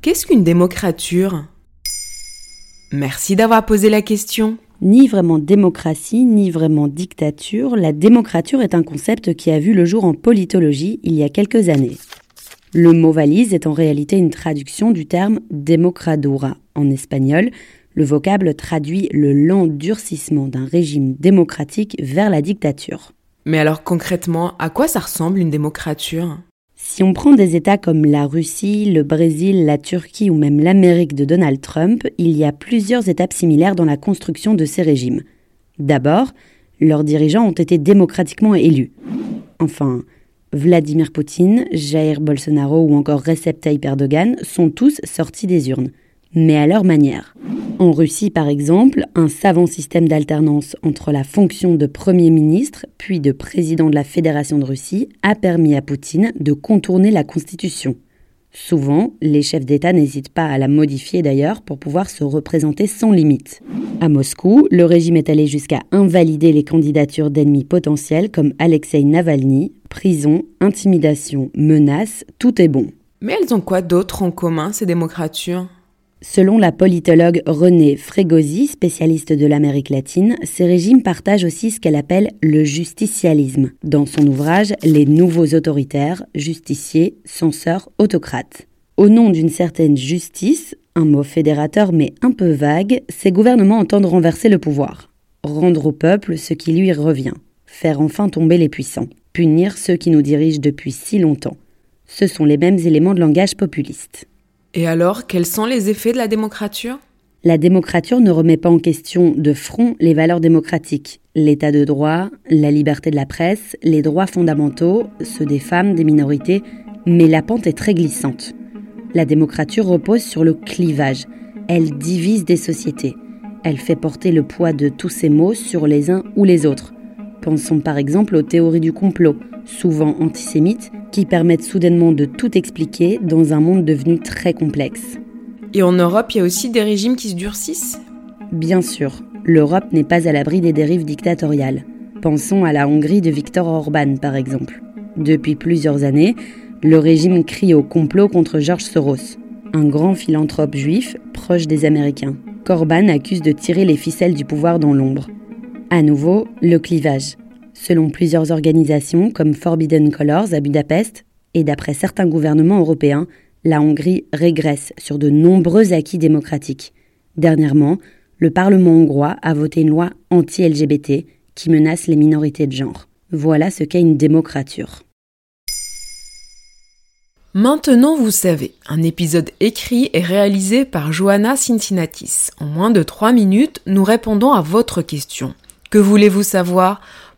Qu'est-ce qu'une démocrature? Merci d'avoir posé la question. Ni vraiment démocratie, ni vraiment dictature, la démocrature est un concept qui a vu le jour en politologie il y a quelques années. Le mot valise est en réalité une traduction du terme democradura en espagnol. Le vocable traduit le lent durcissement d'un régime démocratique vers la dictature. Mais alors concrètement, à quoi ça ressemble une démocrature? Si on prend des États comme la Russie, le Brésil, la Turquie ou même l'Amérique de Donald Trump, il y a plusieurs étapes similaires dans la construction de ces régimes. D'abord, leurs dirigeants ont été démocratiquement élus. Enfin, Vladimir Poutine, Jair Bolsonaro ou encore Recep Tayyip Erdogan sont tous sortis des urnes mais à leur manière. En Russie, par exemple, un savant système d'alternance entre la fonction de Premier ministre puis de président de la Fédération de Russie a permis à Poutine de contourner la Constitution. Souvent, les chefs d'État n'hésitent pas à la modifier d'ailleurs pour pouvoir se représenter sans limite. À Moscou, le régime est allé jusqu'à invalider les candidatures d'ennemis potentiels comme Alexei Navalny. Prison, intimidation, menaces, tout est bon. Mais elles ont quoi d'autre en commun, ces démocratures? Selon la politologue Renée Fregosi, spécialiste de l'Amérique latine, ces régimes partagent aussi ce qu'elle appelle le justicialisme, dans son ouvrage Les nouveaux autoritaires, justiciers, censeurs, autocrates. Au nom d'une certaine justice, un mot fédérateur mais un peu vague, ces gouvernements entendent renverser le pouvoir, rendre au peuple ce qui lui revient, faire enfin tomber les puissants, punir ceux qui nous dirigent depuis si longtemps. Ce sont les mêmes éléments de langage populiste. Et alors, quels sont les effets de la démocrature? La démocrature ne remet pas en question de front les valeurs démocratiques, l'état de droit, la liberté de la presse, les droits fondamentaux, ceux des femmes, des minorités, mais la pente est très glissante. La démocrature repose sur le clivage. Elle divise des sociétés. Elle fait porter le poids de tous ces mots sur les uns ou les autres. Pensons par exemple aux théories du complot, souvent antisémites, qui permettent soudainement de tout expliquer dans un monde devenu très complexe. Et en Europe, il y a aussi des régimes qui se durcissent? Bien sûr, l'Europe n'est pas à l'abri des dérives dictatoriales. Pensons à la Hongrie de Viktor Orban, par exemple. Depuis plusieurs années, le régime crie au complot contre George Soros, un grand philanthrope juif proche des Américains. Corban accuse de tirer les ficelles du pouvoir dans l'ombre. À nouveau, le clivage. Selon plusieurs organisations comme Forbidden Colors à Budapest, et d'après certains gouvernements européens, la Hongrie régresse sur de nombreux acquis démocratiques. Dernièrement, le Parlement hongrois a voté une loi anti-LGBT qui menace les minorités de genre. Voilà ce qu'est une démocrature. Maintenant, vous savez, un épisode écrit et réalisé par Johanna Cincinnatis. En moins de 3 minutes, nous répondons à votre question. Que voulez-vous savoir?